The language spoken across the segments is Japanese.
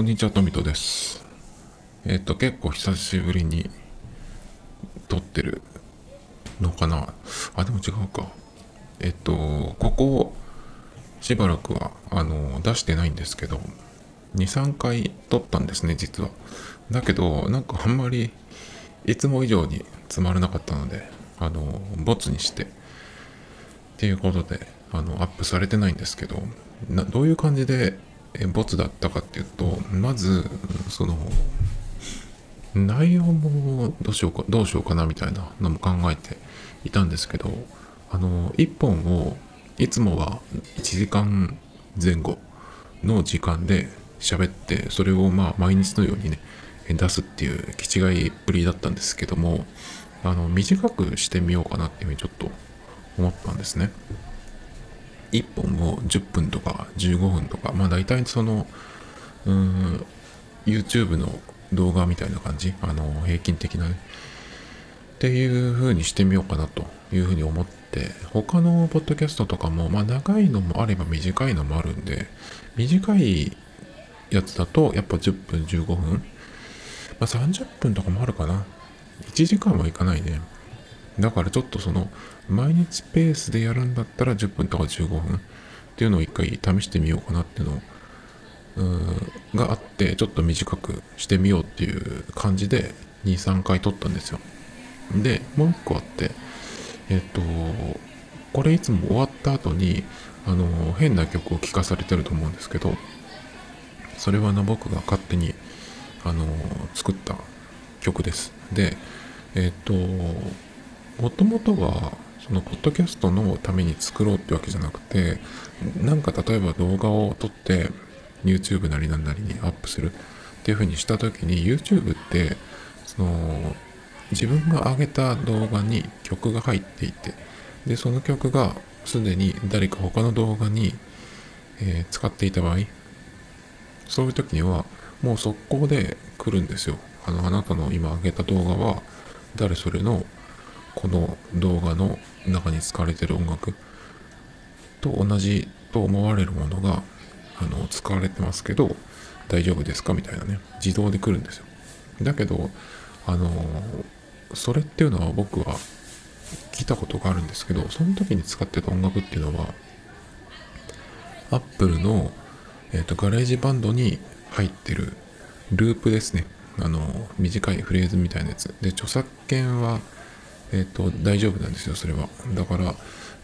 こんにちは、トミトです。えっ、と、結構久しぶりに撮ってるのかなあ、でも違うか。えっ、と、ここしばらくは、あの、出してないんですけど、2、3回撮ったんですね、実は。だけど、なんかあんまり、いつも以上につまらなかったので、あの、ボツにして、っていうことで、あの、アップされてないんですけど、どういう感じでボツだったかっていうとまずその内容もどうしようかどうしようかなみたいなのも考えていたんですけどあの1本をいつもは1時間前後の時間で喋ってそれをまあ毎日のようにね出すっていう気違いっぷりだったんですけどもあの短くしてみようかなっていうふうにちょっと思ったんですね。1本を10分とか15分とか、まあ大体その、うーん、YouTube の動画みたいな感じ、あの、平均的なね、っていう風にしてみようかなというふうに思って、他のポッドキャストとかも、まあ長いのもあれば短いのもあるんで、短いやつだとやっぱ10分15分、まあ30分とかもあるかな。1時間はいかないね。だからちょっとその毎日ペースでやるんだったら10分とか15分っていうのを一回試してみようかなっていうのがあってちょっと短くしてみようっていう感じで23回撮ったんですよ。でもう一個あってえっとこれいつも終わった後にあの変な曲を聴かされてると思うんですけどそれはの僕が勝手にあの作った曲です。でえっともともとはそのポッドキャストのために作ろうってわけじゃなくてなんか例えば動画を撮って YouTube なりなんなりにアップするっていう風にした時に YouTube ってその自分が上げた動画に曲が入っていてでその曲がすでに誰か他の動画に、えー、使っていた場合そういう時にはもう速攻で来るんですよ。あのあなたの今上げた動画は誰それのこの動画の中に使われてる音楽と同じと思われるものがあの使われてますけど大丈夫ですかみたいなね。自動で来るんですよ。だけどあのそれっていうのは僕は聞いたことがあるんですけどその時に使ってた音楽っていうのは Apple の、えーと、 GarageBand に入ってるループですね。あの短いフレーズみたいなやつ。で著作権はえっ、ー、と、大丈夫なんですよ、それは。だから、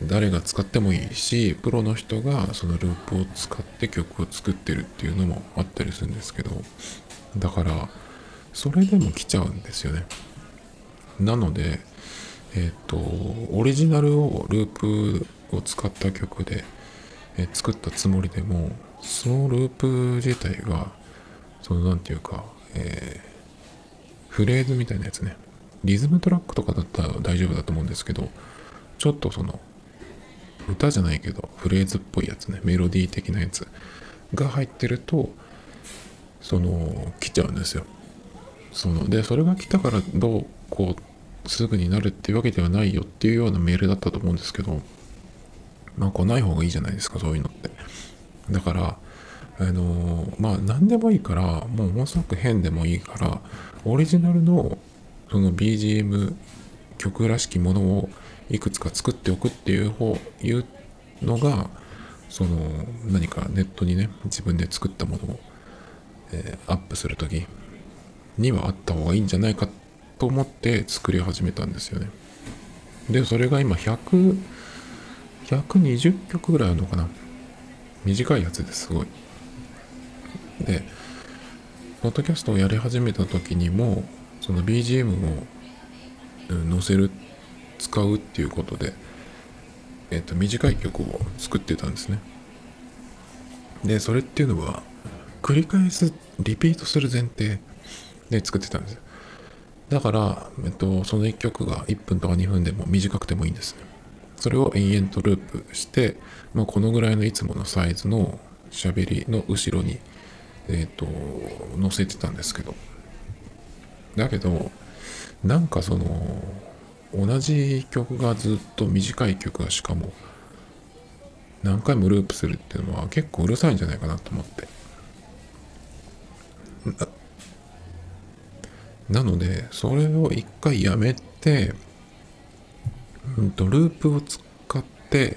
誰が使ってもいいし、プロの人がそのループを使って曲を作ってるっていうのもあったりするんですけど、だから、それでも来ちゃうんですよね。なので、えっ、ー、と、オリジナルをループを使った曲で、えー、作ったつもりでも、そのループ自体が、その、なんていうか、えー、フレーズみたいなやつね。リズムトラックとかだったら大丈夫だと思うんですけど、ちょっとその、歌じゃないけど、フレーズっぽいやつね、メロディー的なやつが入ってると、その、来ちゃうんですよ。その、で、それが来たからどう、こう、すぐになるっていうわけではないよっていうようなメールだったと思うんですけど、まあ、こうない方がいいじゃないですか、そういうのって。だから、あのまあ、何でもいいから、もうものすごく変でもいいから、オリジナルのその BGM 曲らしきものをいくつか作っておくっていう方いうのがその何かネットにね自分で作ったものを、えー、アップする時にはあった方がいいんじゃないかと思って作り始めたんですよね。でそれが今100 120曲ぐらいあるのかな。短いやつですごい。でポッドキャストをやり始めた時にもその BGM を載せる使うっていうことで、えっ、と短い曲を作ってたんですね。でそれっていうのは繰り返すリピートする前提で作ってたんですだから、えっと、その1曲が1分とか2分でも短くてもいいんです。ねそれを延々とループして、まあ、このぐらいのいつものサイズの喋りの後ろに、えっ、と載せてたんですけど。だけどなんかその同じ曲がずっと短い曲がしかも何回もループするっていうのは結構うるさいんじゃないかなと思って。なのでそれを一回やめて、うんと、ループを使って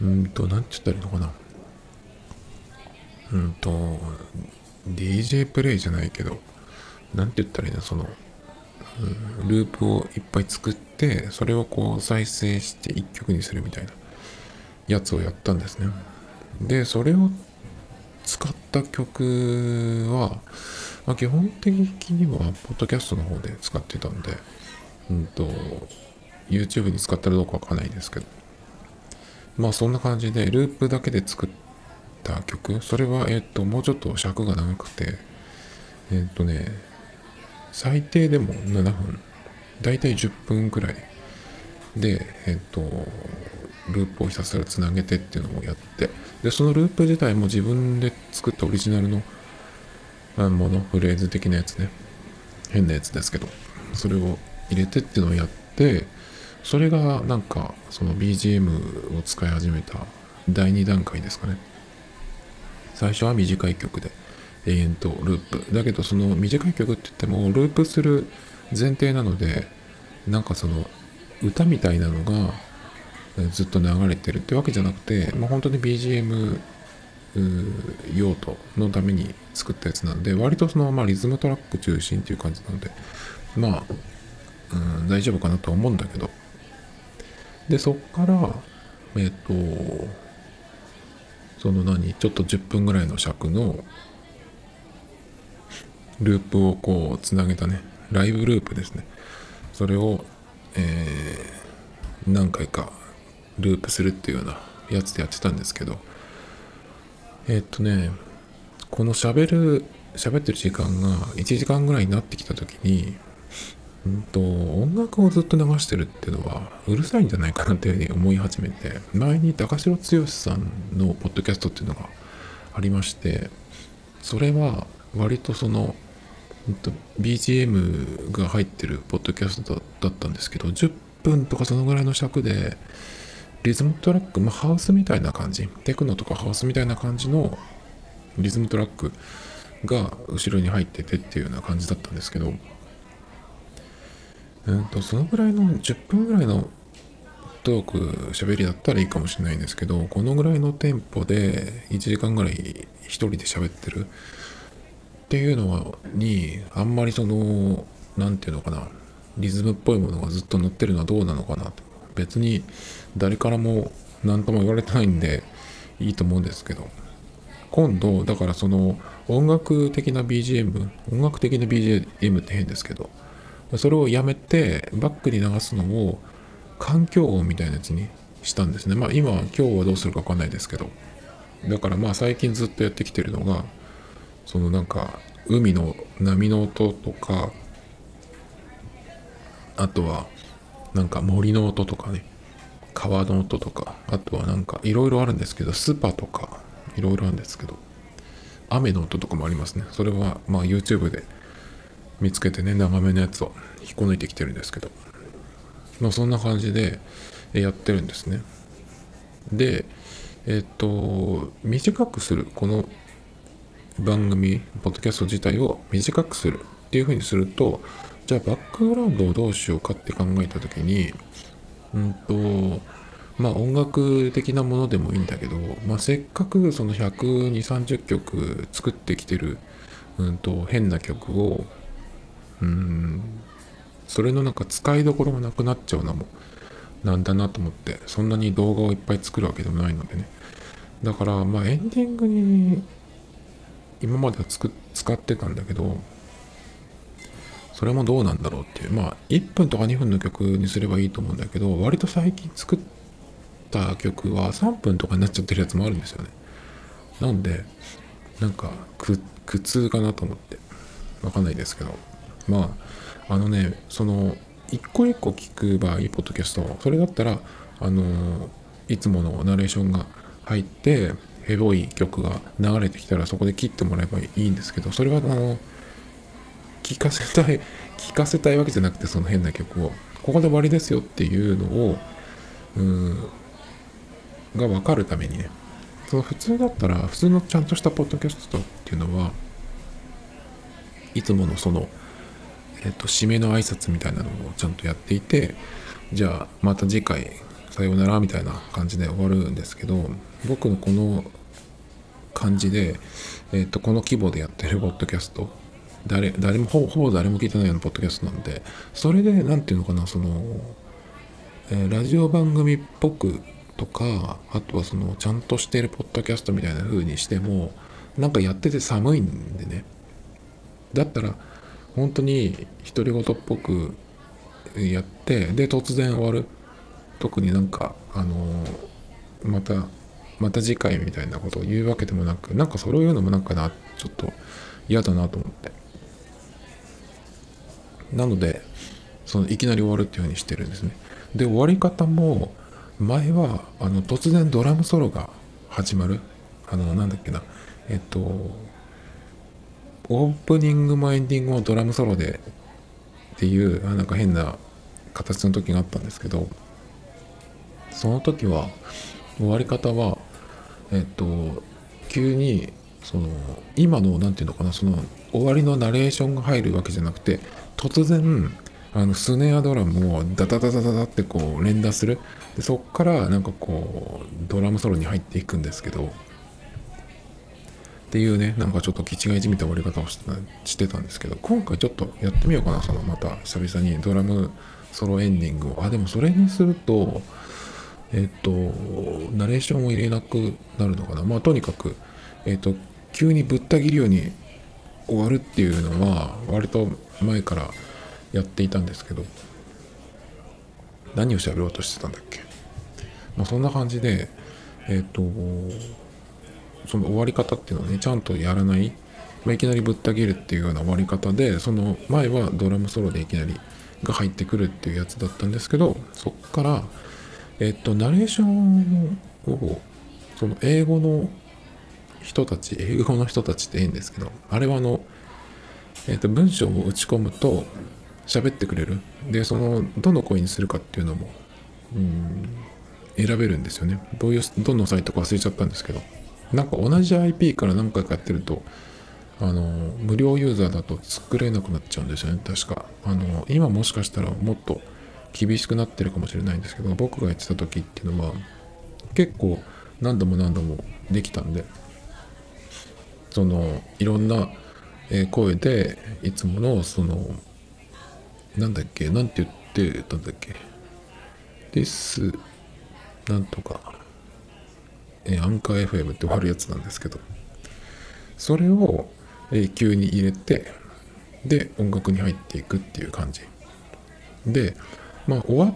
うんと何て言ったらいいのかな。うんと DJ プレイじゃないけど何て言ったらいいのその、うん、ループをいっぱい作ってそれをこう再生して一曲にするみたいなやつをやったんですね。でそれを使った曲は、まあ、基本的にはポッドキャストの方で使ってたんでうんと YouTube に使ったらどうかわかんないですけど。まあそんな感じでループだけで作った曲。それはえっともうちょっと尺が長くてえっとね最低でも7分だいたい10分くらいでえっとループをひたすらつなげてっていうのをやってでそのループ自体も自分で作ったオリジナルのものフレーズ的なやつね。変なやつですけどそれを入れてっていうのをやってそれがなんかその BGM を使い始めた第2段階ですかね。最初は短い曲で。永遠とループ。だけどその短い曲って言ってもループする前提なのでなんかその歌みたいなのがずっと流れてるってわけじゃなくて、まあ、本当に BGM 用途のために作ったやつなんで割とそのまあリズムトラック中心っていう感じなのでまあ、うん、大丈夫かなとは思うんだけど。でそっからえっ、とその何ちょっと10分ぐらいの尺のループをこうつなげたね。ライブループですね。それを、えー、何回かループするっていうようなやつでやってたんですけど。えっとねこの喋る喋ってる時間が1時間ぐらいになってきた時にうんと、音楽をずっと流してるっていうのはうるさいんじゃないかなっていうふうに思い始めて前に高城剛さんのポッドキャストっていうのがありましてそれは割とその、と、BGM が入ってるポッドキャストだったんですけど10分とかそのぐらいの尺でリズムトラック、まあ、ハウスみたいな感じテクノとかハウスみたいな感じのリズムトラックが後ろに入っててっていうような感じだったんですけどうんと、そのぐらいの10分ぐらいのトーク喋りだったらいいかもしれないんですけど、このぐらいのテンポで1時間ぐらい一人で喋ってるっていうのに、あんまりその、何て言うのかな、リズムっぽいものがずっと乗ってるのはどうなのかなと。別に誰からも何とも言われてないんでいいと思うんですけど、今度、だからその音楽的な BGM、音楽的な BGM って変ですけど、それをやめてバックに流すのを環境音みたいなやつにしたんですね。まあ今今日はどうするか分かんないですけど。だからまあ最近ずっとやってきてるのがそのなんか海の波の音とかあとはなんか森の音とかね。川の音とかあとはなんかいろいろあるんですけどスーパーとかいろいろあるんですけど雨の音とかもありますね。それはまあ YouTube で見つけてね長めのやつを引っこ抜いてきてるんですけど。まあそんな感じでやってるんですね。でえっと短くするこの番組ポッドキャスト自体を短くするっていうふうにするとじゃあバックグラウンドをどうしようかって考えた時にうんとまあ音楽的なものでもいいんだけど、まあ、せっかくその12030曲作ってきてる、うんと変な曲をうんそれのなんか使いどころがなくなっちゃうのもなんだなと思ってそんなに動画をいっぱい作るわけでもないのでね。だからまあエンディングに今まではつく使ってたんだけどそれもどうなんだろうっていう。まあ1分とか2分の曲にすればいいと思うんだけど割と最近作った曲は3分とかになっちゃってるやつもあるんですよね。なんでなんか苦痛かなと思って。わかんないですけど。まああのねその一個一個聞く場合ポッドキャストそれだったらあのいつものナレーションが入ってヘボい曲が流れてきたらそこで切ってもらえばいいんですけどそれはあの聞かせたい 聞かせたいわけじゃなくてその変な曲をここで終わりですよっていうのをうんが分かるためにねその普通だったら普通のちゃんとしたポッドキャストっていうのはいつものその、えっと、締めの挨拶みたいなのをちゃんとやっていてじゃあまた次回さようならみたいな感じで終わるんですけど僕のこの感じで、えっと、この規模でやってるポッドキャスト誰誰もほぼ誰も聞いてないようなポッドキャストなんでそれで何て言うのかなその、えー、ラジオ番組っぽくとかあとはそのちゃんとしてるポッドキャストみたいな風にしてもなんかやってて寒いんでね。だったら本当に独り言っぽくやってで突然終わる。特になんかあの、またまた次回みたいなことを言うわけでもなくなんかそれを言うのもなんかなちょっと嫌だなと思って。なのでそのいきなり終わるっていうふうにしてるんですね。で終わり方も前はあの突然ドラムソロが始まるあのなんだっけなえっとオープニングもエンディングもドラムソロでっていうあなんか変な形の時があったんですけどその時は終わり方はえっと急にその今の何て言うのかなその終わりのナレーションが入るわけじゃなくて突然あのスネアドラムをダダダダダダってこう連打する。でそっからなんかこうドラムソロに入っていくんですけどっていうねなんかちょっと気違いじみた終わり方をしてたんですけど今回ちょっとやってみようかなそのまた久々にドラムソロエンディングを。あでもそれにするとえっ、とナレーションを入れなくなるのかな？まあとにかくえっ、と急にぶった切るように終わるっていうのは割と前からやっていたんですけど何を喋ろうとしてたんだっけ？まあそんな感じでえっ、とその終わり方っていうのをねちゃんとやらない、まあ、いきなりぶった切るっていうような終わり方でその前はドラムソロでいきなりが入ってくるっていうやつだったんですけどそっからえっとナレーションをその英語の人たち英語の人たちっていいんですけどあれはあの、えっと文章を打ち込むと喋ってくれる。でそのどの声にするかっていうのもうん選べるんですよね。どういうどのサイトか忘れちゃったんですけど。なんか同じ IP から何回かやってるとあの無料ユーザーだと作れなくなっちゃうんですよね。確か。あの今もしかしたらもっと厳しくなってるかもしれないんですけど僕がやってた時っていうのは結構何度も何度もできたんでそのいろんな声でいつものそのなんだっけなんて言ってたんだっけですなんとかえアンカー FM って終わるやつなんですけどそれを、え急に入れてで音楽に入っていくっていう感じ。でまあ終わ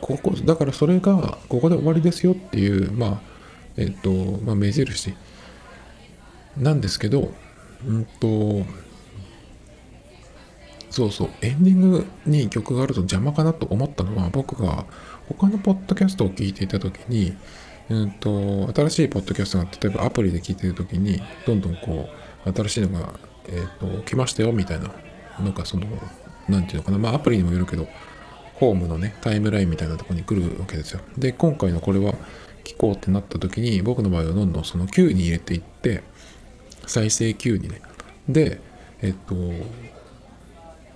ここだからそれがここで終わりですよっていうまあえっ、とまあ目印なんですけどうんとそうそうエンディングに曲があると邪魔かなと思ったのは僕が他のポッドキャストを聞いていた時にうんと、新しいポッドキャストが例えばアプリで聞いてる時にどんどんこう新しいのが、えーと、来ましたよみたいななんかその何て言うのかなまあアプリにもよるけどホームのねタイムラインみたいなとこに来るわけですよ。で今回のこれは聞こうってなった時に僕の場合はどんどんその Q に入れていって再生 Q にね。でえっと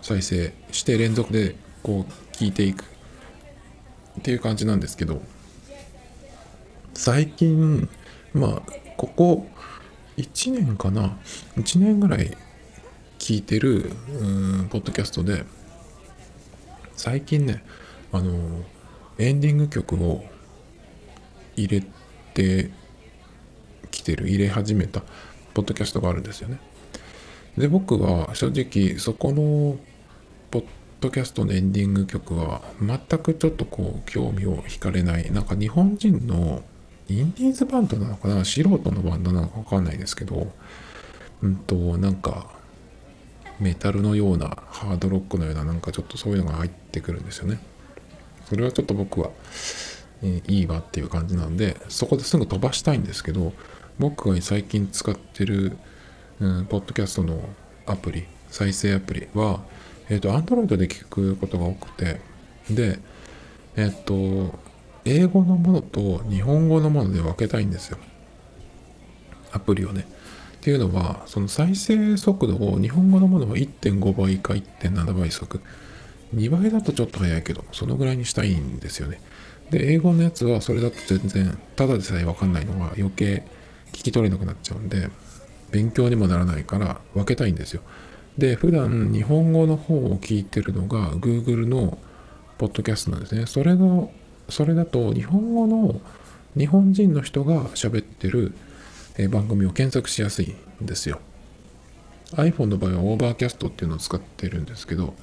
再生して連続でこう聞いていく。っていう感じなんですけど最近まあここ1年かな？1年ぐらい聞いてるうんポッドキャストで最近ねあのエンディング曲を入れてきてる入れ始めたポッドキャストがあるんですよね。で僕は正直そこのポッドキャストのエンディング曲は全くちょっとこう興味を惹かれない。なんか日本人のインディーズバンドなのかな？素人のバンドなのかわかんないですけど、うんと、なんか、メタルのような、ハードロックのような、なんかちょっとそういうのが入ってくるんですよね。それはちょっと僕は、えー、いいわっていう感じなんで、そこですぐ飛ばしたいんですけど、僕が最近使ってる、うん、ポッドキャストのアプリ、再生アプリは、えっ、ー、と、Android で聞くことが多くて、で、えっ、ー、と、英語のものと日本語のもので分けたいんですよ。アプリをね。っていうのは、その再生速度を日本語のものは1.5倍か1.7倍速。2倍だとちょっと早いけど、そのぐらいにしたいんですよね。で、英語のやつはそれだと全然、ただでさえわかんないのが余計聞き取れなくなっちゃうんで、勉強にもならないから分けたいんですよ。で、普段日本語の方を聞いてるのが Google のポッドキャストなんですね。それの、それだと日本語の日本人の人が喋ってる番組を検索しやすいんですよ。iPhone の場合は Overcast っていうのを使ってるんですけど、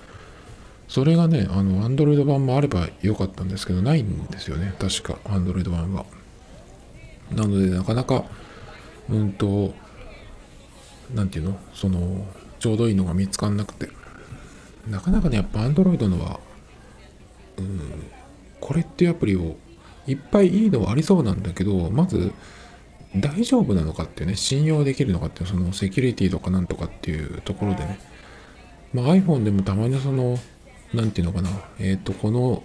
それがね、あの、Android 版もあればよかったんですけど、ないんですよね。確か、Android 版は。なので、なかなか、うんと、なんていうの？その、ちょうどいいのが見つかんなくて。なかなかね、やっぱ Android のは、うん、これっていうアプリをいっぱいいいのはありそうなんだけど、まず、大丈夫なのかっていうね、信用できるのかっていう、そのセキュリティとかなんとかっていうところでね、まあ、iPhone でもたまにその、なんていうのかな、えっ、ー、と、この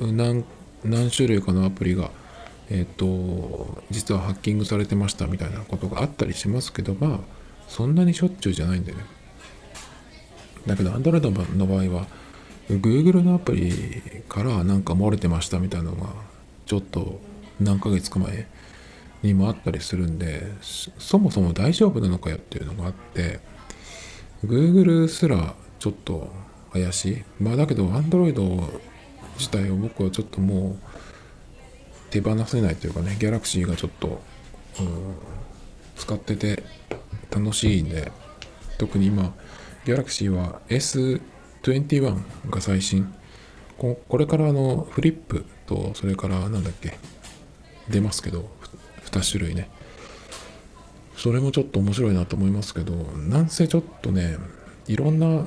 何、何種類かのアプリが、えっ、ー、と、実はハッキングされてましたみたいなことがあったりしますけど、まあ、そんなにしょっちゅうじゃないんだよね。だけど、Android の場合は、Google のアプリからなんか漏れてましたみたいなのが、ちょっと何ヶ月か前にもあったりするんで、そもそも大丈夫なのかよっていうのがあって、Google すらちょっと怪しい。まあだけど Android 自体を僕はちょっともう手放せないというかね、Galaxy がちょっと、うん、使ってて楽しいんで、特に今、Galaxy は S21 が最新。これからのフリップとそれからなんだっけ出ますけど2種類ね。それもちょっと面白いなと思いますけどなんせちょっとねいろんな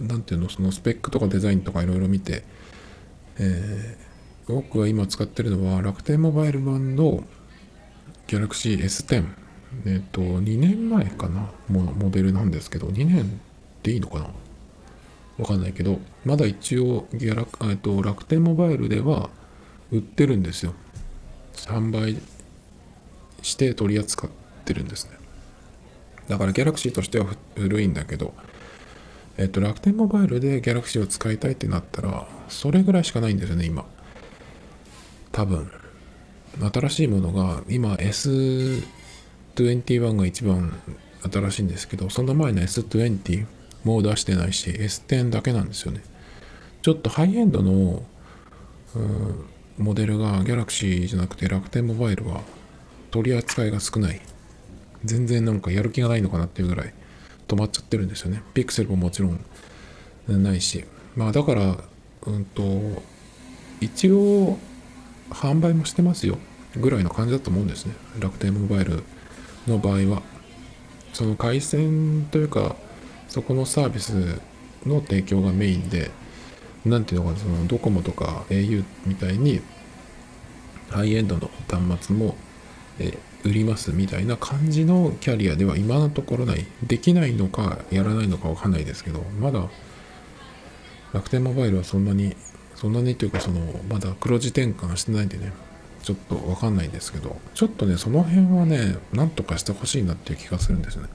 何ていうのそのスペックとかデザインとかいろいろ見て、えー、僕が今使ってるのは楽天モバイル版の Galaxy S10 えっ、ー、と2年前かなモモデルなんですけど2年でいいのかな？わかんないけどまだ一応ギャラ、えー、と楽天モバイルでは売ってるんですよ。販売して取り扱ってるんですねだからギャラクシーとしては古いんだけどえっと、楽天モバイルで Galaxy を使いたいってなったら、それぐらいしかないんですよね、今。多分。新しいものが、今 S21 が一番新しいんですけど、その前の S20 もう出してないし、S10 だけなんですよね。ちょっとハイエンドの、モデルが Galaxy じゃなくて楽天モバイルは取り扱いが少ない。全然なんかやる気がないのかなっていうぐらい止まっちゃってるんですよね。ピクセルももちろんないし。まあだから、うんと、一応販売もしてますよぐらいの感じだと思うんですね。楽天モバイルの場合は。その回線というか、そこのサービスの提供がメインで、なんていうのか、そのドコモとか au みたいにハイエンドの端末も、え売りますみたいな感じのキャリアでは今のところない。できないのかやらないのかわかんないですけど、まだ楽天モバイルはそんなに、そんなにというかその、まだ黒字転換してないんでね、ちょっとわかんないですけど、ちょっとね、その辺はね、なんとかしてほしいなっていう気がするんですよね。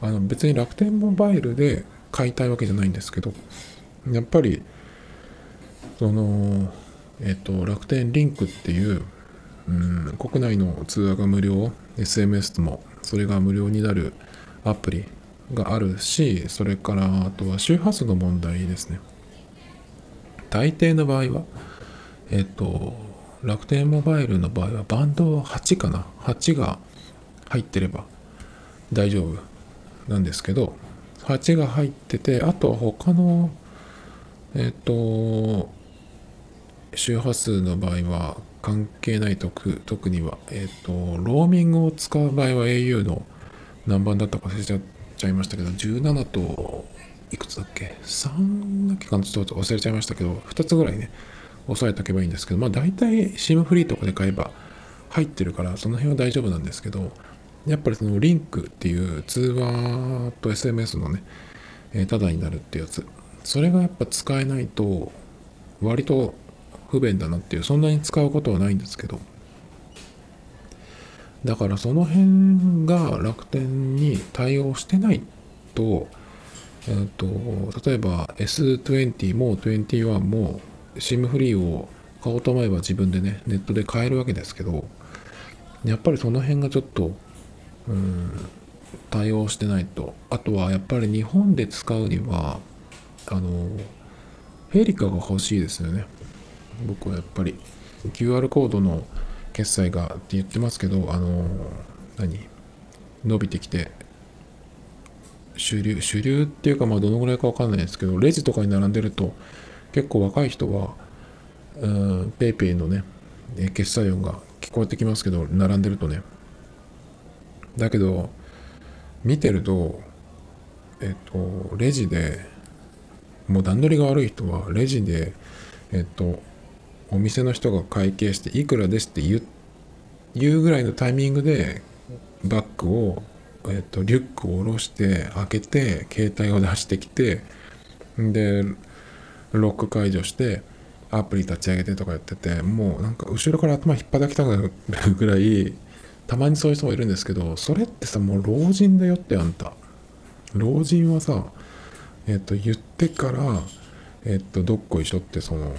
あの別に楽天モバイルで買いたいわけじゃないんですけど、やっぱり、その、えっ、と、楽天リンクっていう、うん。国内の通話が無料。SMS もそれが無料になるアプリがあるしそれからあとは周波数の問題ですね。大抵の場合はえっと楽天モバイルの場合はバンド8かな？8が入ってれば大丈夫なんですけど8が入っててあとは他のえっと周波数の場合は関係ない特特には、えっ、ー、と、ローミングを使う場合は au の何番だったか忘れちゃちゃいましたけど、17といくつだっけ ?3 だっけかな？ちょっと忘れちゃいましたけど、2つぐらいね、押さえておけばいいんですけど、まあ大体 SIM フリーとかで買えば入ってるから、その辺は大丈夫なんですけど、やっぱりそのリンクっていう通話と SMS のね、え、ただになるってやつ、それがやっぱ使えないと、割と不便だなっていうそんなに使うことはないんですけど。だからその辺が楽天に対応してないと,、えーと、例えば S20 も21も SIM フリーを買おうと思えば自分でねネットで買えるわけですけどやっぱりその辺がちょっとうん対応してないと。あとはやっぱり日本で使うにはあのフェリカが欲しいですよね。僕はやっぱり QR コードの決済がって言ってますけどあの何？伸びてきて主流主流っていうかまあどのぐらいか分かんないですけどレジとかに並んでると結構若い人はうん PayPay のね決済音が聞こえてきますけど並んでるとね。だけど見てるとえっとレジでもう段取りが悪い人はレジでえっとお店の人が会計していくらですって言うぐらいのタイミングでバッグを、えっと、リュックを下ろして開けて携帯を出してきてでロック解除してアプリ立ち上げてとかやっててもうなんか後ろから頭引っ張きたくなるぐらいたまにそういう人もいるんですけどそれってさもう老人だよってあんた。老人はさえっ、と言ってからえっ、とどっこいしょってその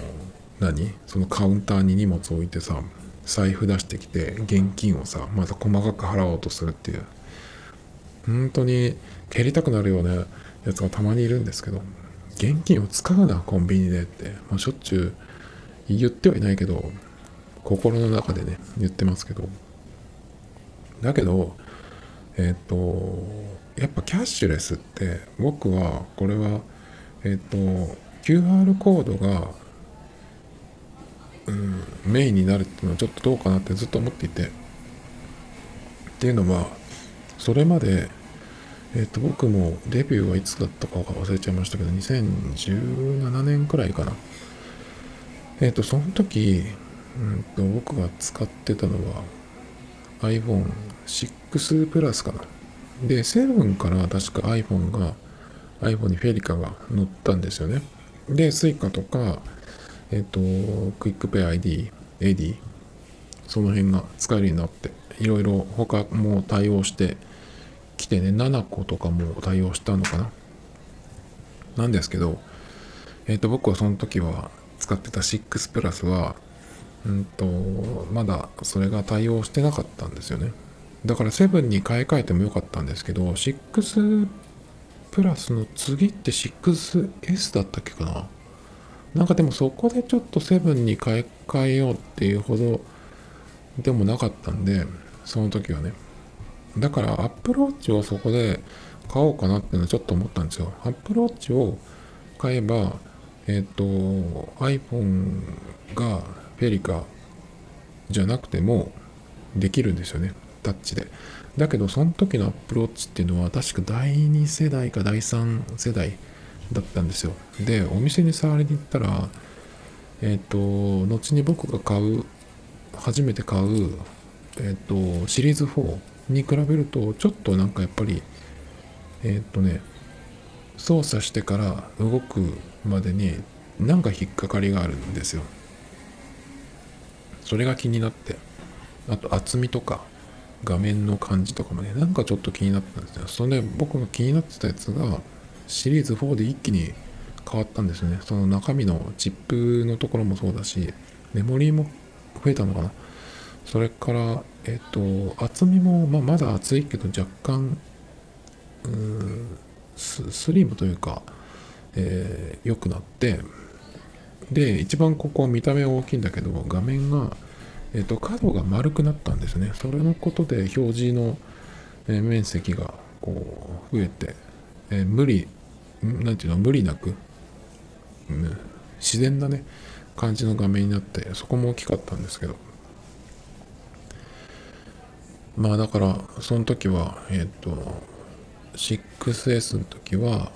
何？そのカウンターに荷物置いてさ財布出してきて現金をさまた細かく払おうとするっていう。本当に蹴りたくなるようなやつがたまにいるんですけど現金を使うなコンビニでって、まあ、しょっちゅう言ってはいないけど心の中でね言ってますけど。だけどえっ、とやっぱキャッシュレスって僕はこれはえっ、と QR コードがうん、メインになるっていうのはちょっとどうかなってずっと思っていて。っていうのはそれまで、えっ、と僕もデビューはいつだったか忘れちゃいましたけど2017年くらいかな。えっ、とその時、うんと、僕が使ってたのは iPhone6 プラスかな。で7から確か iPhone が iPhone に FeliCa が乗ったんですよね。で Suica とかえっ、と、クイックペイ ID、AD、その辺が使えるようになって、いろいろ他も対応してきてね、7個とかも対応したのかな。なんですけど、えっ、と、僕はその時は使ってた6プラスは、うんと、まだそれが対応してなかったんですよね。だから7に買い替えてもよかったんですけど、6プラスの次って 6S だったっけかななんかでもそこでちょっとセブンに買い替えようっていうほどでもなかったんで、その時はね。だからアップローチをそこで買おうかなっていうのはちょっと思ったんですよ。アップローチを買えば、えっ、ー、と、iPhone がフェリカじゃなくてもできるんですよね。タッチで。だけど、その時のアップローチっていうのは確か第2世代か第3世代だったんですよ。でお店に触りに行ったらえっ、ー、と後に僕が買う初めて買うえっ、ー、とシリーズ4に比べるとちょっとなんかやっぱりえっ、ー、とね操作してから動くまでになんか引っかかりがあるんですよ。それが気になってあと厚みとか画面の感じとかもねなんかちょっと気になったんですよ。それで僕が気になってたやつがシリーズ4で一気に変わったんですね。その中身のチップのところもそうだし、メモリーも増えたのかな。それから、えっ、と、厚みも、まあ、まだ厚いけど若干、ス、スリムというか、えー、良くなって、で、一番ここ見た目は大きいんだけど、画面が、えっ、と、角が丸くなったんですね。それのことで表示の、面積がこう増えて、え、無理なんていうの無理なく、うん、自然なね感じの画面になってそこも大きかったんですけど。まあだからその時はえっ、ー、と 6S の時は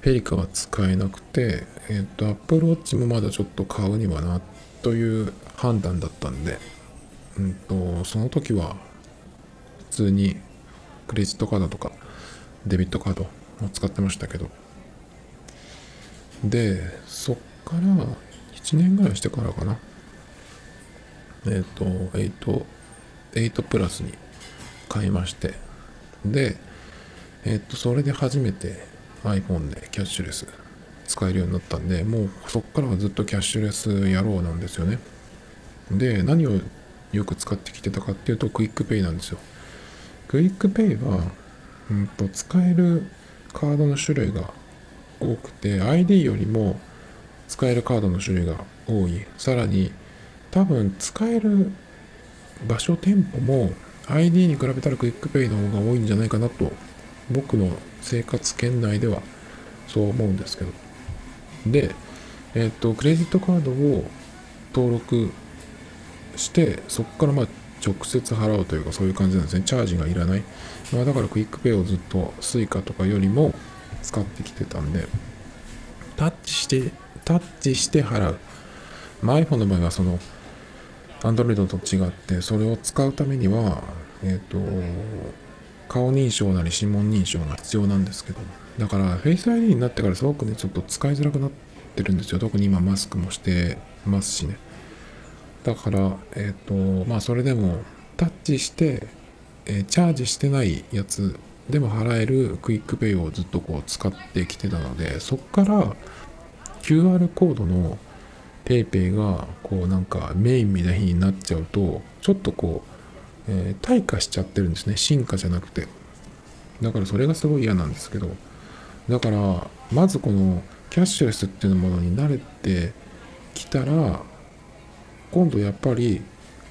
フェリカは使えなくてえっ、ー、と Apple Watch もまだちょっと買うにはなという判断だったんで。うんとその時は普通にクレジットカードとかデビットカードを使ってましたけど。でそっから1年ぐらいしてからかな。えっ、ー、と8 8プラスに買いまして。でえっとそれで初めて iPhone でキャッシュレス使えるようになったんでもうそっからはずっとキャッシュレス野郎なんですよね。で何をよく使ってきてたかっていうと QUICPay なんですよ。 QUICPay は、うんと、使えるカードの種類が多くて ID よりも使えるカードの種類が多い。さらに多分使える場所店舗も ID に比べたらクイックペイの方が多いんじゃないかなと僕の生活圏内ではそう思うんですけど。でえっ、とクレジットカードを登録してそこからまあ直接払うというかそういう感じなんですね。チャージがいらない、まあ、だから QUICPay をずっと Suica とかよりも使ってきてたんで。タッチしてタッチして払う、まあ、iPhone の場合はその Android と違ってそれを使うためにはえっ、ー、と顔認証なり指紋認証が必要なんですけど。だから Face ID になってからすごくねちょっと使いづらくなってるんですよ。特に今マスクもしてますしね。だから、えっ、ー、と、まあ、それでも、タッチして、えー、チャージしてないやつでも払える QUICPay をずっとこう使ってきてたので、そっから QR コードの PayPay がこうなんかメインみたいになっちゃうと、ちょっとこう、えー、退化しちゃってるんですね。進化じゃなくて。だからそれがすごい嫌なんですけど、だから、まずこのキャッシュレスっていうものに慣れてきたら、今度やっぱり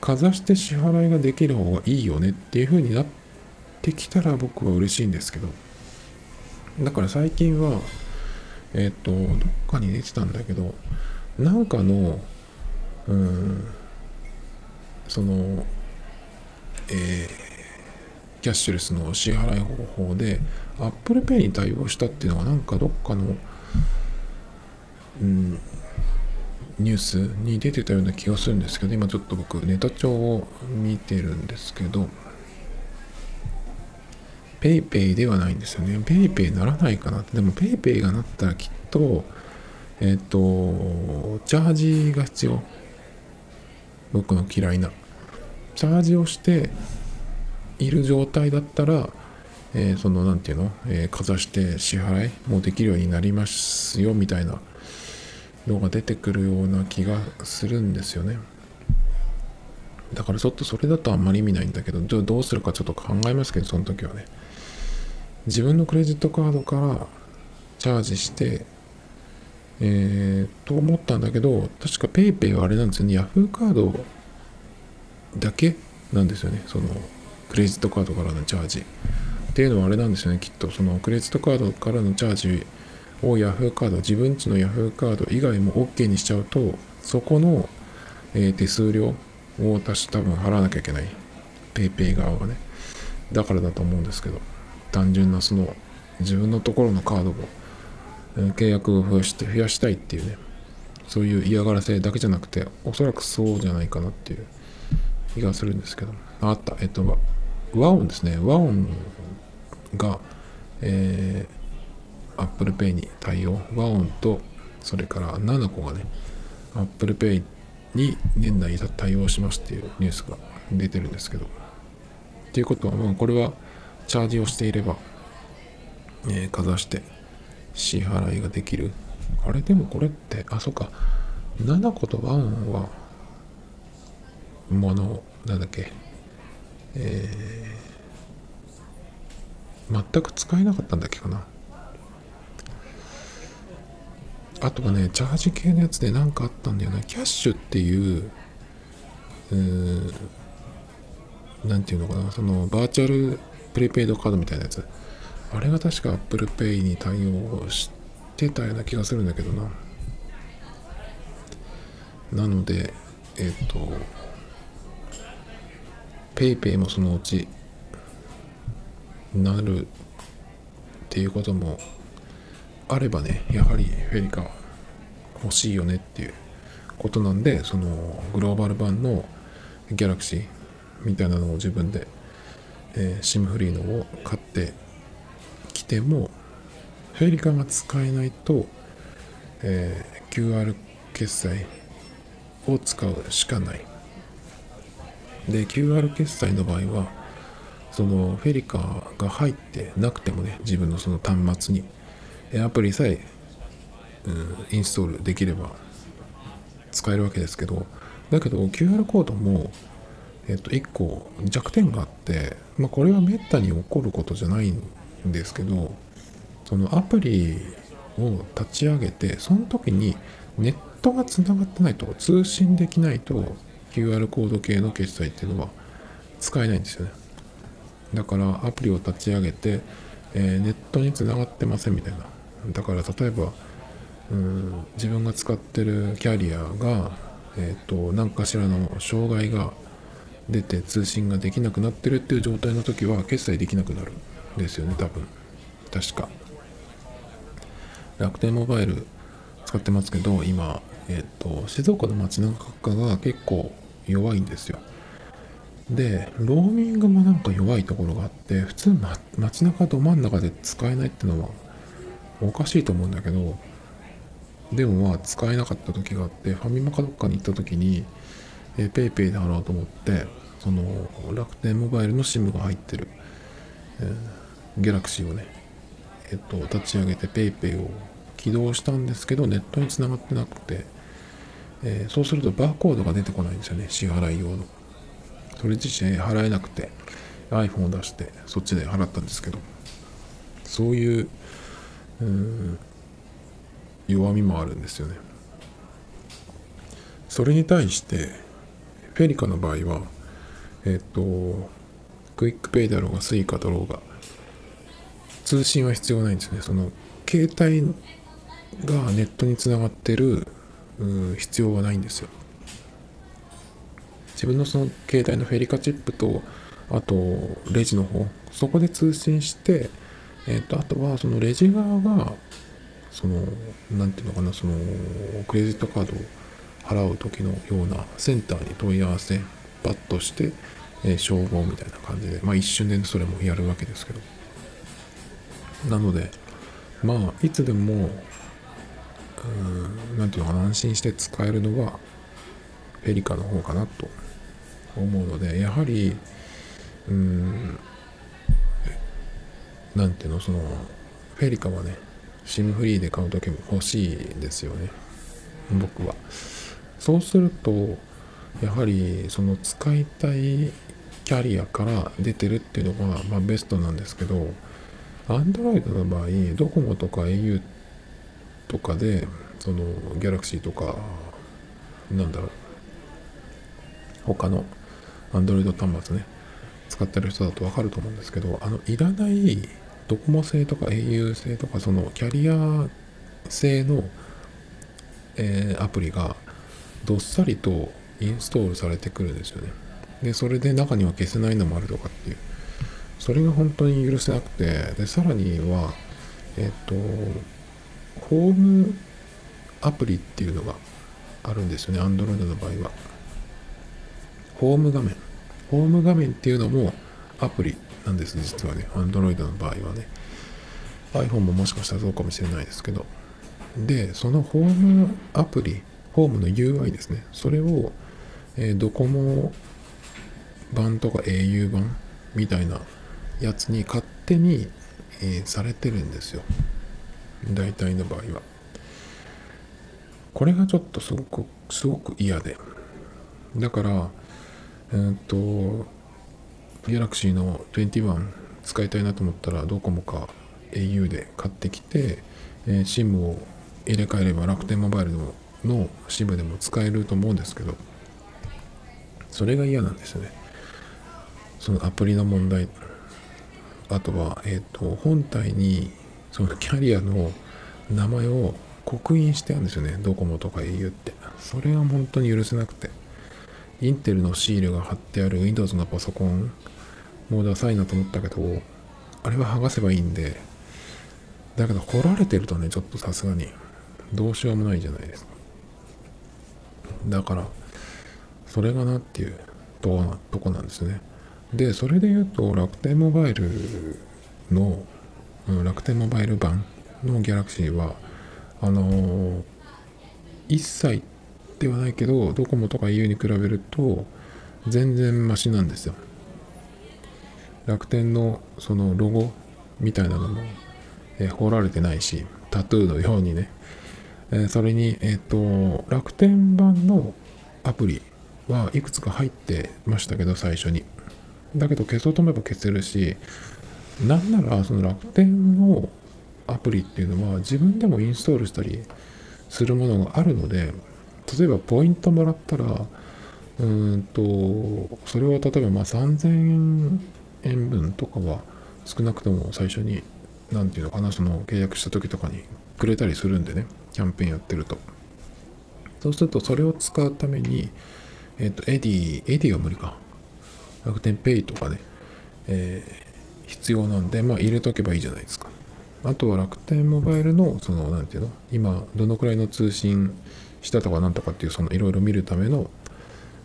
かざして支払いができる方がいいよねっていう風になってきたら僕は嬉しいんですけどだから最近はえっ、とどっかに出てたんだけどなんかのうんそのえー、キャッシュレスの支払い方法で Apple Pay に対応したっていうのはなんかどっかのうんニュースに出てたような気がするんですけど今ちょっと僕ネタ帳を見てるんですけど PayPay ではないんですよね。PayPay ならないかなでも PayPay がなったらきっとえっ、とチャージが必要。僕の嫌いな。チャージをしている状態だったらえー、その何て言うの、えー、かざして支払いもできるようになりますよみたいな。のが出てくるような気がするんですよね。だからちょっとそれだとあんまり意味ないんだけどどうするかちょっと考えますけどその時はね。自分のクレジットカードからチャージしてえー、と思ったんだけど確か PayPay はあれなんですよね。Yahoo カードだけなんですよね。そのクレジットカードからのチャージ。っていうのはあれなんですよね。きっとそのクレジットカードからのチャージを Yahoo カード、自分ちの Yahoo カード以外も OK にしちゃうと、そこの、えー、手数料を私多分払わなきゃいけない。PayPay 側はね。だからだと思うんですけど、単純なその自分のところのカードを、契約を増やして増やしたいっていうね、そういう嫌がらせだけじゃなくて、おそらくそうじゃないかなっていう気がするんですけど、あった、えっと、和音ですね。和音が、えー Apple Pay に対応。和音とそれから7個がね Apple Pay に年内に対応しますっていうニュースが出てるんですけど。っていうことはまあこれはチャージをしていれば、えー、かざして支払いができる。あれ？でもこれってあそっか。7個と和音はものなんだっけ。えー、全く使えなかったんだっけかな。あとはね、チャージ系のやつで何かあったんだよな。キャッシュっていう、うーなんていうのかな、そのバーチャルプレペイドカードみたいなやつ。あれが確か Apple Pay に対応してたような気がするんだけどな。なので、えっ、ー、と、PayPay もそのうちなるっていうこともあればねやはりフェリカ欲しいよねっていうことなんでそのグローバル版のギャラクシーみたいなのを自分で、えー、SIM フリーのを買ってきてもフェリカが使えないと、えー、QR 決済を使うしかない。で QR 決済の場合はそのフェリカが入ってなくてもね自分のその端末にアプリさえ、うん、インストールできれば使えるわけですけどだけど QR コードも、えっと、1個弱点があって、まあ、これはめったに起こることじゃないんですけどそのアプリを立ち上げてその時にネットがつながってないと通信できないと QR コード系の決済っていうのは使えないんですよね。だからアプリを立ち上げて、えー、ネットにつながってませんみたいな。だから例えばうん自分が使ってるキャリアが、えーと、何かしらの障害が出て通信ができなくなってるっていう状態の時は決済できなくなる。んですよね多分。確か。楽天モバイル使ってますけど今、えーと、静岡の街中が結構弱いんですよ。でローミングもなんか弱いところがあって普通、ま、街中ど真ん中で使えないってのはおかしいと思うんだけどでもまあ使えなかった時があってファミマかどっかに行った時にえ PayPay で払おうと思ってその楽天モバイルの SIM が入ってる、えー、ギャラクシーをねえっと立ち上げて PayPay を起動したんですけどネットにつながってなくて、えー、そうするとバーコードが出てこないんですよね支払い用の。それ自身払えなくて iPhone を出してそっちで払ったんですけどそういううん弱みもあるんですよね。それに対して FeliCa の場合はえっ、と QUICPay だろうが Suica だろうが。通信は必要ないんですね。その携帯がネットにつながってる必要はないんですよ。自分のその携帯のフェリカチップとあとレジの方。そこで通信してえっ、とあとはそのレジ側がその何て言うのかなそのクレジットカードを払う時のようなセンターに問い合わせパッとして、えー、照合みたいな感じでまあ一瞬でそれもやるわけですけど。なのでまあいつでも何て言うのかな安心して使えるのはペリカの方かなと思うのでやはりうんなんていうのそのフェリカはね SIM フリーで買う時も欲しいですよね。僕は。そうするとやはりその使いたいキャリアから出てるっていうのが、まあ、ベストなんですけど Android の場合ドコモとか au とかでその Galaxy とかなんだろう他の Android 端末ね使ってる人だと分かると思うんですけどあのいらないドコモ製とか au 製とかそのキャリア製の、えー、アプリがどっさりとインストールされてくるんですよね。で、それで中には消せないのもあるとかっていう。それが本当に許せなくて、で、さらには、えっ、と、ホームアプリっていうのがあるんですよね。Android の場合は。ホーム画面。ホーム画面っていうのもアプリなんです、実はね。Android の場合はね。iPhone ももしかしたらそうかもしれないですけど。で、そのホームアプリ、ホームの UI ですね。それを、えー、ドコモ版とか au 版みたいなやつに勝手に、えー、されてるんですよ。大体の場合は。これがちょっとすごく、すごく嫌で。だから、えー、っと、Galaxy の21使いたいなと思ったらドコモか au で買ってきて、えー、SIM を入れ替えれば楽天モバイルの SIM でも使えると思うんですけどそれが嫌なんですよね。そのアプリの問題。あとは、えっ、ー、と本体にそのキャリアの名前を刻印してあるんですよね。ドコモとか au って。それは本当に許せなくて。インテルのシールが貼ってある Windows のパソコンもうダサいなと思ったけど、あれは剥がせばいいんで、だけど掘られてるとね、ちょっとさすがに。どうしようもないじゃないですか。だから、それがなっていうとことこなんですね。で、それで言うと、楽天モバイルの、楽天モバイル版のギャラクシーは、あの、一切ではないけど、ドコモとか au に比べると、全然マシなんですよ。楽天のそのロゴみたいなのも、えー、彫られてないしタトゥーのようにね、え、それに、えっ、と楽天版のアプリはい。くつか入ってましたけど最初にだけど消そうと思えば消せるしなんならその楽天のアプリってい。うのは自分でもインストールしたりするものがあるので例えばポイントもらったらうんとそれは例えばまあ3000円分とかは少なくとも最初に何て言うのかなその契約した時とかにくれたりするんでねキャンペーンやってるとそうするとそれを使うためにえっ、と Edy Edy は無理か楽天ペイとかね、えー、必要なんでまあ入れとけばいいじゃないですかあとは楽天モバイルのその何て言うの？今どのくらいの通信したとかなんとかっていうそのいろいろ見るための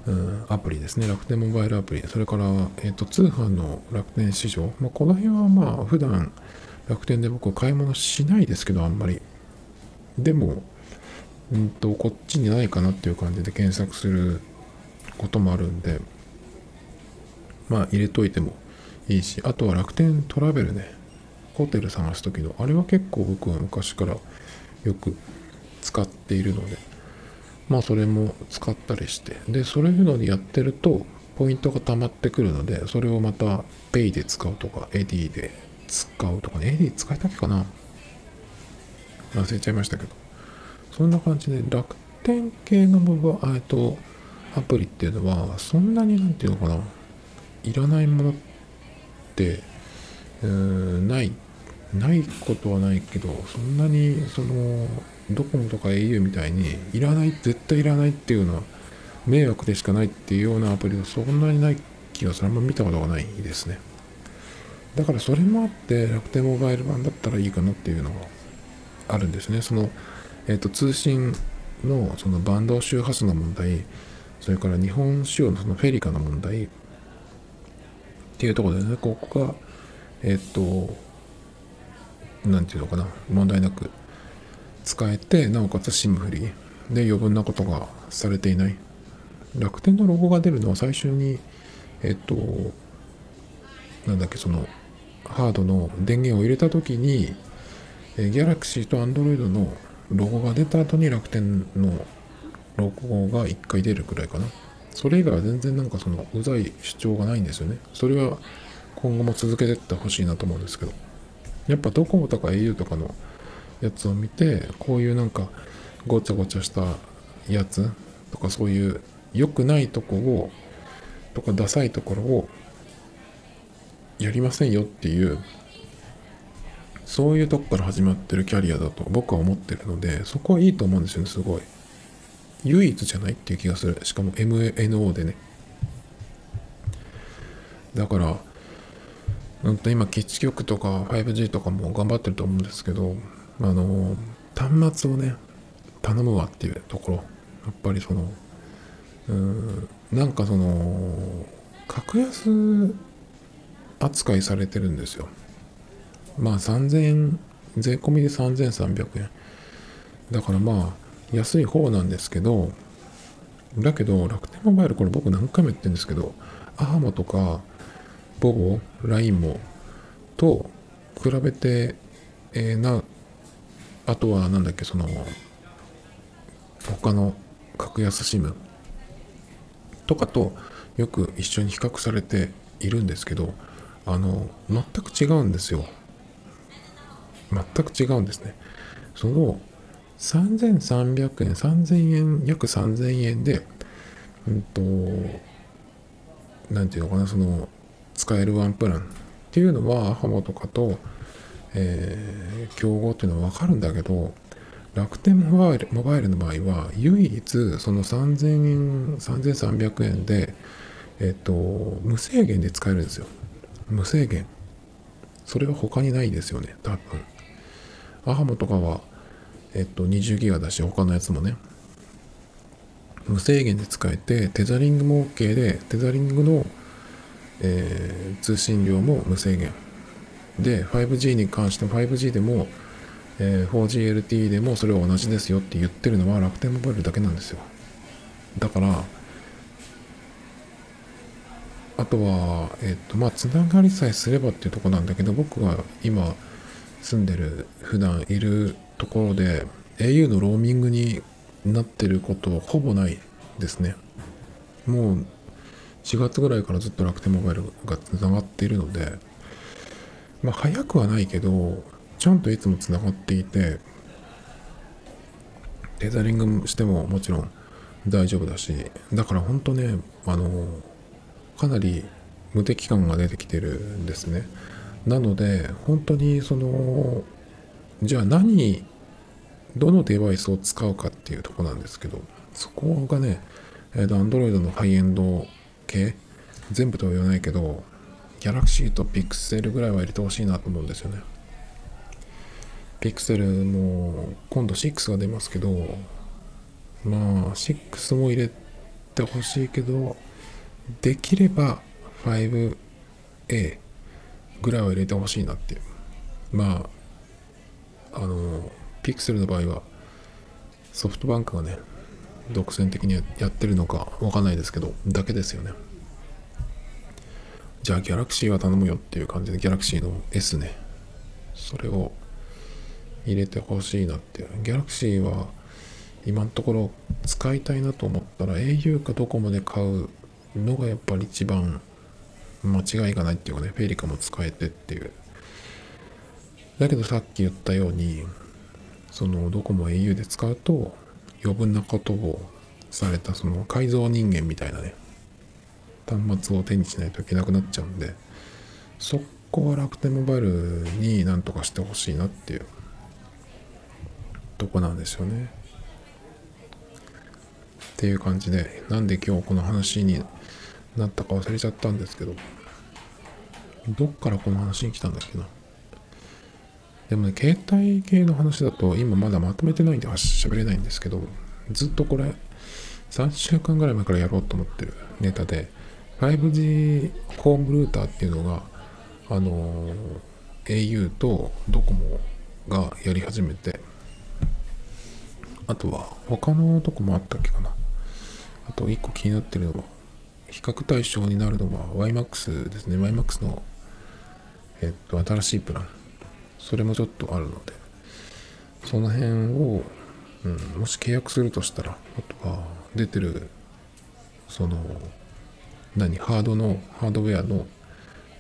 うん、アプリですね。楽天モバイルアプリ。それから、えっ、ー、と、通販の楽天市場。まあ、この辺はまあ、普段楽天で僕は買い物しないですけど、あんまり。でも、うんと、こっちにないかなっていう感じで検索することもあるんで、まあ、入れといてもいいし、あとは楽天トラベルね。ホテル探す時の、あれは結構僕は昔からよく使っているので、まあそれも使ったりして。でそういうのでやってるとポイントが溜まってくるのでそれをまた Pay で使うとか AD で使うとかね。AD 使いたっけかな？忘れちゃいましたけど。そんな感じで楽天系のモバえっとアプリっていうのはそんなになんていうのかな。いらないものってうんないないことはないけどそんなにそのドコモとか au みたいにいらない絶対いらないっていうのは迷惑でしかないっていうようなアプリはそんなにない気がする。あんま見たことがないですね。だからそれもあって楽天モバイル版だったらいいかなっていうのがあるんですね。その、えーと、通信のそのバンド周波数の問題それから日本仕様のそのフェリカの問題っていうところでねここがえっ、ー、と何て言うのかな問題なく使えてなおかつ SIM フリーで余分なことがされていない。楽天のロゴが出るのは最初にえっとなんだっけそのハードの電源を入れた時にギャラクシーとアンドロイドのロゴが出た後に楽天のロゴが1回出るくらいかな。それ以外は全然なんかそのうざい主張がないんですよね。それは今後も続けていってほしいなと思うんですけど。やっぱドコモとか au とかのやつを見てこういうなんかごちゃごちゃしたやつとかそういう良くないとこをとかダサいところをやりませんよっていうそういうとこから始まってるキャリアだと僕は思ってるのでそこはいいと思うんですよねすごい。唯一じゃないっていう気がする。しかも MNO でね。だからうんと今基地局とか 5G とかも頑張ってると思うんですけどあの端末をね頼むわっていうところ。やっぱりそのうんなんかその格安扱いされてるんですよ。まあ3000円税込みで3300円。だからまあ安い方なんですけどだけど楽天モバイルこれ僕何回も言ってるんですけどアハモとかボボ LINE もと比べて、えー、なあとはなんだっけその他の格安 SIM とかとよく一緒に比較されているんですけどあの全く違うんですよ。全く違うんですね。その3300円3000円約3000円でうんと何ていうのかなその使えるワンプラン。っていうのはアハモとかとえー、競合っていうのは分かるんだけど楽天モバイルモバイルの場合は唯一その3000円3300円でえっ、と無制限で使えるんですよ。無制限。それは他にないですよね多分。アハモとかはえっ、と20ギガだし他のやつもね。無制限で使えてテザリングも OK でテザリングの、えー、通信量も無制限。で 5G に関しても 5G でも、えー、4GLTE でもそれは同じですよって言ってるのは楽天モバイルだけなんですよ。だからあとは、えっと、まあ、つながりさえすればっていうとこなんだけど、僕が今住んでる、普段いるところで、au のローミングになってることはほぼないですね。もう4月ぐらいからずっと楽天モバイルがつながっているので、まあ、早くはないけど、ちゃんといつもつながっていて、テザリングしてももちろん大丈夫だし、だから本当ね、あの、かなり無敵感が出てきてるんですね。なので、本当にその、じゃあ何、どのデバイスを使うかっていうとこなんですけど、そこがね、えー、Android のハイエンド系、全部とは言わないけど、Galaxy と Pixel ぐらいは入れてほしいなと思うんですよね。Pixel も今度6が出ますけど、まあ6も入れてほしいけど、できれば 5A ぐらいは入れてほしいなっていう。まあ、あの、Pixel の場合はソフトバンクがね、独占的にやってるのかわかんないですけど、だけですよね。じゃあ、ギャラクシーは頼むよっていう感じで、ギャラクシーの S ね。それを入れてほしいなっていう。ギャラクシーは今のところ使いたいなと思ったら au かドコモで買うのがやっぱり一番間違いがないっていうかね、フェリカも使えてっていう。だけどさっき言ったように、そのドコモ au で使うと余分なことをされたその改造人間みたいなね、端末を手にしないといけなくなっちゃうんで、そこは楽天モバイルになんとかしてほしいなっていうとこなんですよね。っていう感じで、なんで今日この話になったか忘れちゃったんですけど、どっからこの話に来たんだっけな。でもね、携帯系の話だと今まだまとめてないんで喋れないんですけど、ずっとこれ3週間ぐらい前からやろうと思ってるネタで、5G ホームルーターっていうのが、あの au とドコモがやり始めて、あとは他のとこもあったっけかな。あと1個気になってるのは、比較対象になるのは YMAX ですね。YMAX の、えっと、新しいプラン。それもちょっとあるので、その辺を、うん、もし契約するとしたら、あとは出てる、その、何、ハードの、ハードウェアの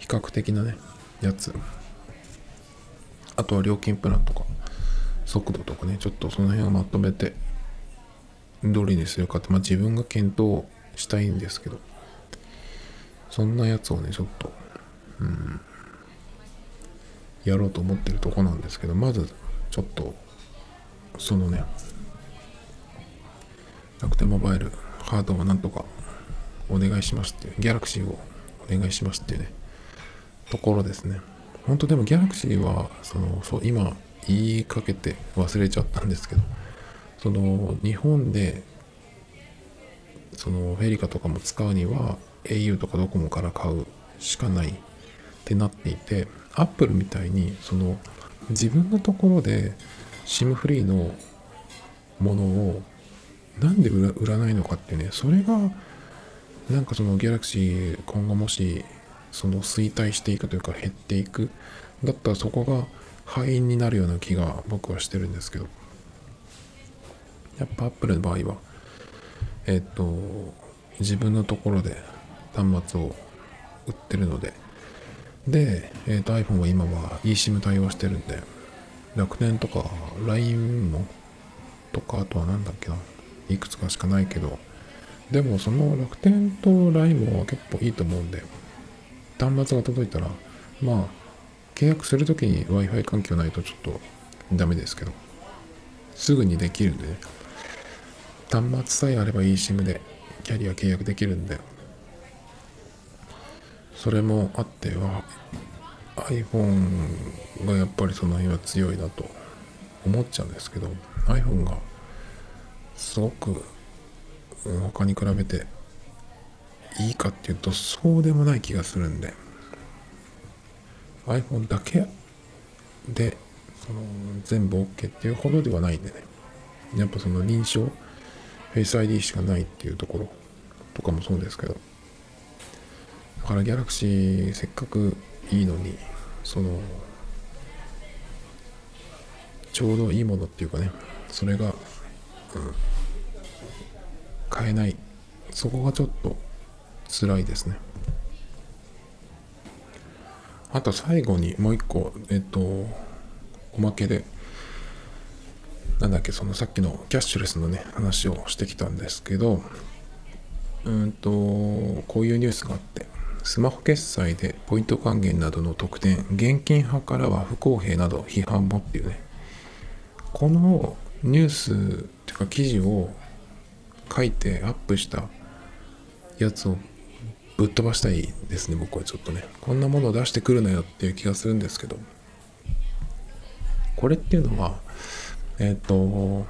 比較的なね、やつ。あとは料金プランとか、速度とかね、ちょっとその辺をまとめて、どれにするかって、まあ自分が検討したいんですけど、そんなやつをね、ちょっと、うん、やろうと思ってるとこなんですけど、まず、ちょっと、そのね、楽天モバイル、ハードをなんとかお願いしますっていう、ギャラクシーをお願いしますっていうね、ところですね。本当でもギャラクシーは、その、そう、今言いかけて忘れちゃったんですけど、その、日本でそのフェリカとかも使うには au とかドコモから買うしかないってなっていて Apple みたいにその自分のところで SIM フリーのものをなんで売らないのかってねそれがなんかその Galaxy 今後もしその衰退していくというか減っていくだったらそこが敗因になるような気が僕はしてるんですけど。やっぱ Apple の場合はえっ、と自分のところで端末を売ってるので。で、えっ、と iPhone は今は eSIM 対応してるんで楽天とか LINE もとかあとは何だっけないくつかしかないけどでもその楽天と LINE も結構いいと思うんで端末が届いたらまあ契約するときに Wi-Fi 環境ないとちょっとダメですけどすぐにできるんでね。端末さえあれば eSIM でキャリア契約できるんでそれもあっては iPhone がやっぱりその辺は強いなと思っちゃうんですけど iPhone がすごく他に比べていいかっていうとそうでもない気がするんで iPhone だけでその全部 OK っていうほどではないんでね。やっぱその認証 Face ID しかないっていうところとかもそうですけどからギャラクシーせっかくいいのにそのちょうどいいものっていうかねそれが、うん、買えない。そこがちょっと辛いですね。あと最後にもう一個えっとおまけでなんだっけそのさっきのキャッシュレスのね話をしてきたんですけどうんとこういうニュースがあってスマホ決済でポイント還元などの特典現金派からは不公平など批判もっていうね。このニュースっていうか記事を書いてアップしたやつをぶっ飛ばしたいですね僕はちょっとね。こんなものを出してくるなよっていう気がするんですけど。これっていうのはえっ、と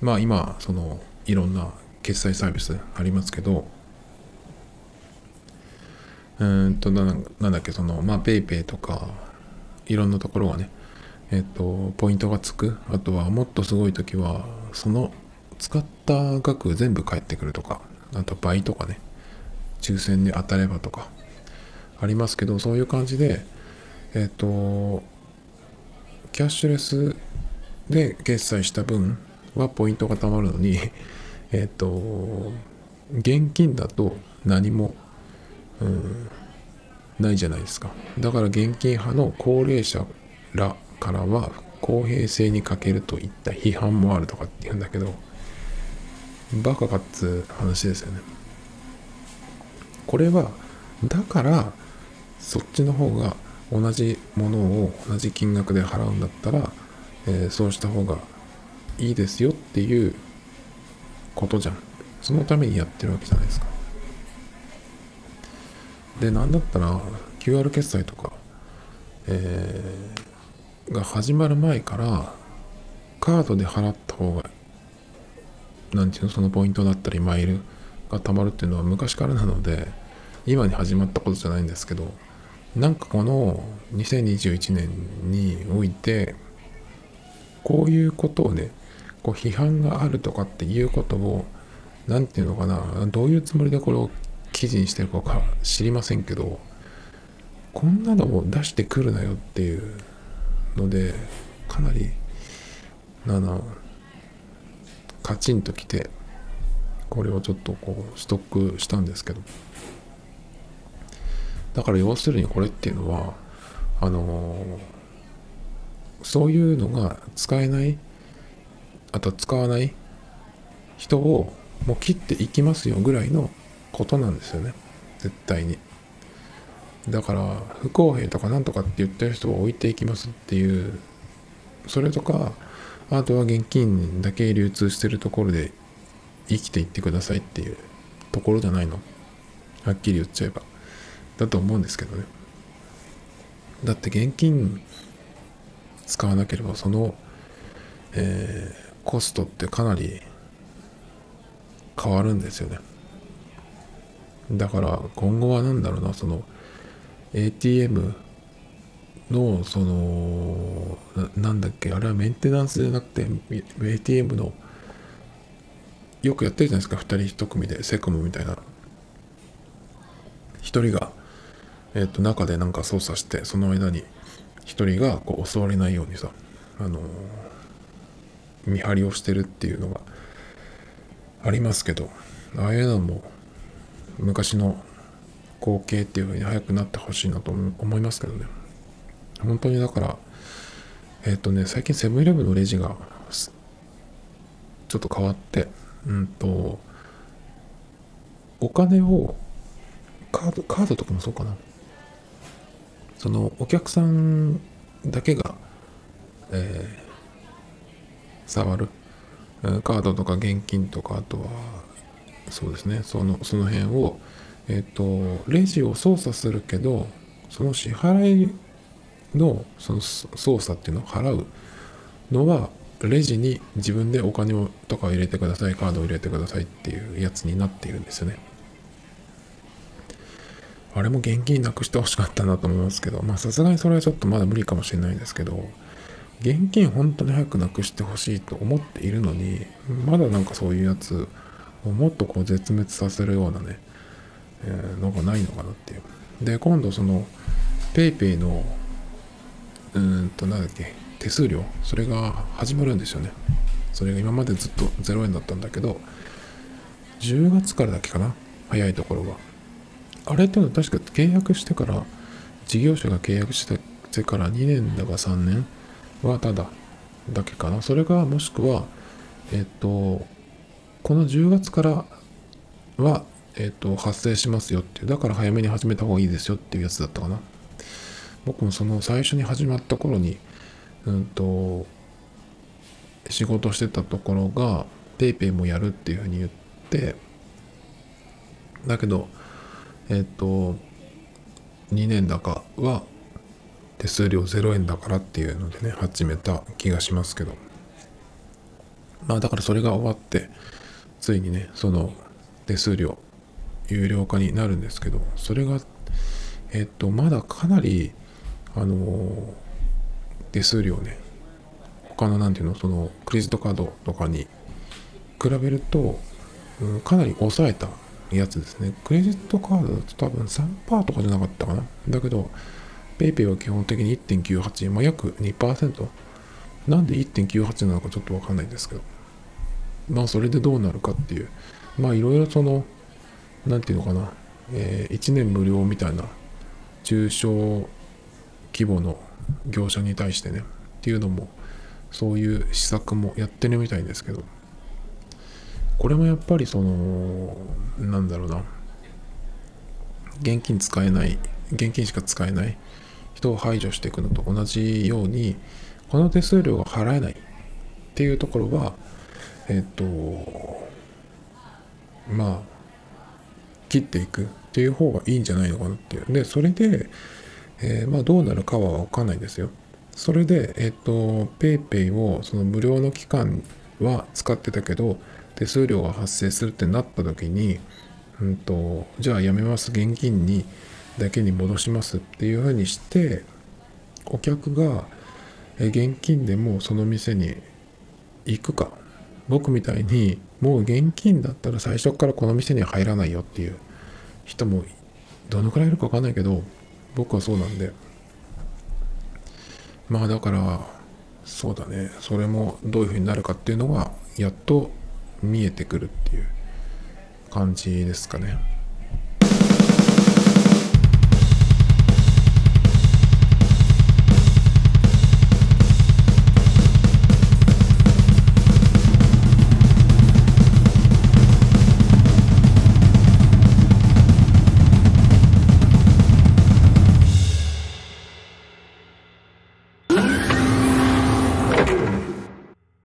まあ今そのいろんな決済サービスありますけどうんとなんだっけそのまあ PayPay とかいろんなところがねえっ、とポイントがつく。あとはもっとすごい時はその使った額全部返ってくるとかあと倍とかね抽選で当たればとかありますけどそういう感じでえっ、とキャッシュレスで決済した分はポイントが貯まるのにえっ、と現金だと何も、うん、ないじゃないですか。だから現金派の高齢者らからは公平性に欠けるといった批判もあるとかって言うんだけどバカかっつ話ですよね。これはだからそっちの方が同じものを同じ金額で払うんだったら、えー、そうした方がいいですよっていうことじゃん。そのためにやってるわけじゃないですか。で何だったら QR 決済とか、えー、が始まる前からカードで払った方が何ていうのそのポイントだったりマイルがたまるっていうのは昔からなので今に始まったことじゃないんですけどなんかこの2021年においてこういうことをねこう批判があるとかっていうことを何て言うのかなどういうつもりでこれを記事にしてるか知りませんけどこんなのを出してくるなよっていうのでかなりなのカチンときてこれをちょっとこうストックしたんですけど。だから要するにこれっていうのはあの、そういうのが使えないあと使わない人をもう切っていきますよぐらいのことなんですよね。絶対に。だから不公平とかなんとかって言ってる人を置いていきますっていうそれとかあとは現金だけ流通してるところで生きていってくださいっていうところじゃないの。はっきり言っちゃえば。だと思うんですけどね。だって現金使わなければその、えー、コストってかなり変わるんですよね。だから今後は何だろうなその ATM のそのなんだっけあれはメンテナンスじゃなくて ATM のよくやってるじゃないですか2人1組でセコムみたいな。1人がえっ、ー、と中でなんか操作してその間に1人がこう襲われないようにさあの、見張りをしてるっていうのがありますけどああいうのも昔の光景っていう風に早くなってほしいなと思いますけどね。本当にだからえっ、ー、とね最近セブンイレブンのレジがちょっと変わってうんとお金をカードカードとかもそうかな。そのお客さんだけが、えー、触る。カードとか現金とかあとはそうですね。そのその辺をえっ、ー、とレジを操作するけどその支払いのその操作っていうのを払うのはレジに自分でお金をとかを入れてくださいカードを入れてくださいっていうやつになっているんですよね。あれも現金なくしてほしかったなと思いますけどまあさすがにそれはちょっとまだ無理かもしれないですけど現金本当に早くなくしてほしいと思っているのにまだなんかそういうやつもっとこう絶滅させるようなねえーのがないのかなっていう。で今度その PayPay のうーんとなんだっけ手数料それが始まるんですよね。それが今までずっと0円だったんだけど10月からだっけかな早いところが。あれっていうのは確か契約してから事業者が契約してから2年だか3年はただだけかな。それがもしくはえっとこの10月からは、えっと発生しますよっていうだから早めに始めた方がいいですよっていうやつだったかな。僕もその最初に始まった頃にうんと仕事してたところが PayPay もやるっていうふうに言ってだけどえっと2年だかは手数料0円だからっていうのでね始めた気がしますけど。まあだからそれが終わってついにねその手数料有料化になるんですけどそれがえっとまだかなりあの手数料ね他のなんていうのそのクレジットカードとかに比べると、うん、かなり抑えたやつですね。クレジットカードだと多分3%とかじゃなかったかな。だけど PayPay は基本的に1.98、まあ、約2%なんで1.98なのかちょっとわかんないんですけど。まあそれでどうなるかっていう。まあいろいろそのなんていうのかな、えー1年無料みたいな中小規模の業者に対してねっていうのもそういう施策もやってるみたいですけど。これもやっぱりそのなんだろうな。現金使えない現金しか使えない人を排除していくのと同じようにこの手数料が払えないっていうところはえっとまあ切っていくっていう方がいいんじゃないのかなって。いうでそれで、えーまあどうなるかは分かんないですよ。それでえっと PayPay をその無料の期間は使ってたけど手数料が発生するってなった時にうんとじゃあやめます。現金にだけに戻しますっていうふうにしてお客が現金でもその店に行くか。僕みたいにもう現金だったら最初からこの店には入らないよっていう人もどのくらいいるか分かんないけど僕はそうなんでまあだからそうだねそれもどういうふうになるかっていうのがやっと見えてくるっていう感じですかね。